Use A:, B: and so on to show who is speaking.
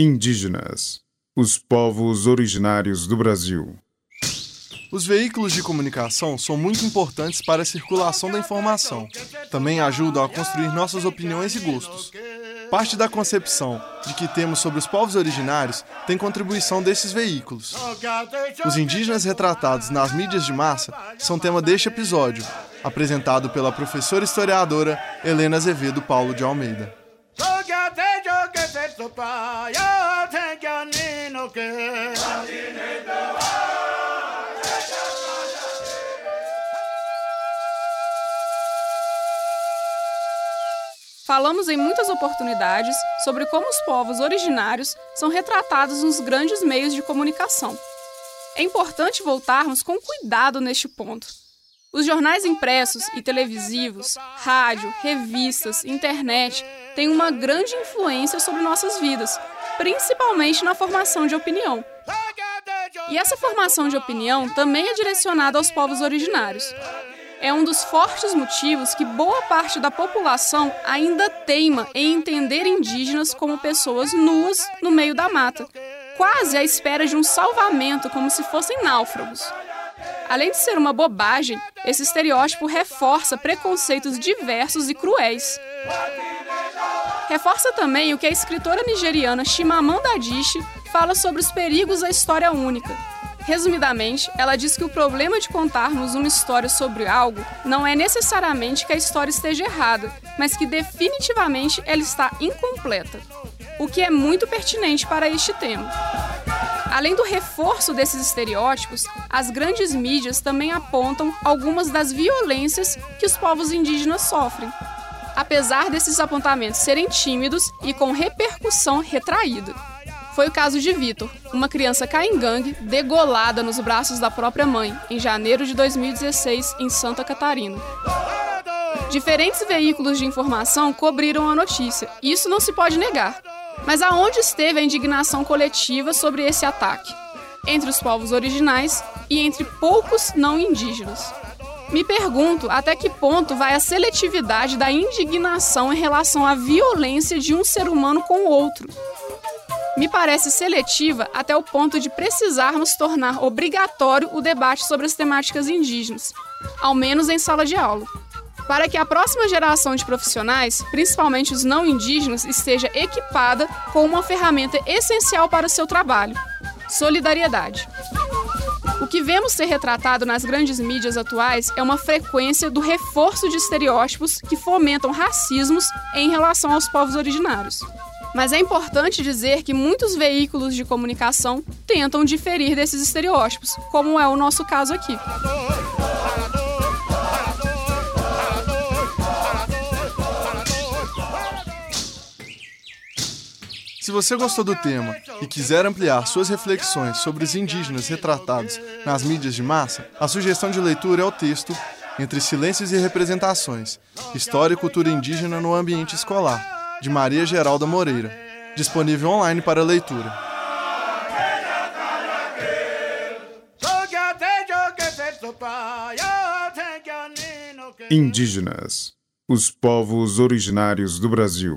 A: Indígenas, os povos originários do Brasil.
B: Os veículos de comunicação são muito importantes para a circulação da informação. Também ajudam a construir nossas opiniões e gostos. Parte da concepção de que temos sobre os povos originários tem contribuição desses veículos. Os indígenas retratados nas mídias de massa são tema deste episódio, apresentado pela professora historiadora Helena Azevedo Paulo de Almeida.
C: Falamos em muitas oportunidades sobre como os povos originários são retratados nos grandes meios de comunicação. É importante voltarmos com cuidado neste ponto. Os jornais impressos e televisivos, rádio, revistas, internet têm uma grande influência sobre nossas vidas, principalmente na formação de opinião. E essa formação de opinião também é direcionada aos povos originários é um dos fortes motivos que boa parte da população ainda teima em entender indígenas como pessoas nuas no meio da mata, quase à espera de um salvamento como se fossem náufragos. Além de ser uma bobagem, esse estereótipo reforça preconceitos diversos e cruéis. Reforça também o que a escritora nigeriana Chimamanda Adichie fala sobre os perigos da história única, Resumidamente, ela diz que o problema de contarmos uma história sobre algo não é necessariamente que a história esteja errada, mas que definitivamente ela está incompleta. O que é muito pertinente para este tema. Além do reforço desses estereótipos, as grandes mídias também apontam algumas das violências que os povos indígenas sofrem. Apesar desses apontamentos serem tímidos e com repercussão retraída. Foi o caso de Vitor, uma criança caingangue degolada nos braços da própria mãe, em janeiro de 2016, em Santa Catarina. Diferentes veículos de informação cobriram a notícia, isso não se pode negar. Mas aonde esteve a indignação coletiva sobre esse ataque? Entre os povos originais e entre poucos não indígenas. Me pergunto até que ponto vai a seletividade da indignação em relação à violência de um ser humano com o outro me parece seletiva até o ponto de precisarmos tornar obrigatório o debate sobre as temáticas indígenas, ao menos em sala de aula. Para que a próxima geração de profissionais, principalmente os não indígenas, esteja equipada com uma ferramenta essencial para o seu trabalho: solidariedade. O que vemos ser retratado nas grandes mídias atuais é uma frequência do reforço de estereótipos que fomentam racismos em relação aos povos originários. Mas é importante dizer que muitos veículos de comunicação tentam diferir desses estereótipos, como é o nosso caso aqui.
B: Se você gostou do tema e quiser ampliar suas reflexões sobre os indígenas retratados nas mídias de massa, a sugestão de leitura é o texto Entre Silêncios e Representações História e Cultura Indígena no Ambiente Escolar de Maria Geralda Moreira, disponível online para leitura.
A: Indígenas, os povos originários do Brasil.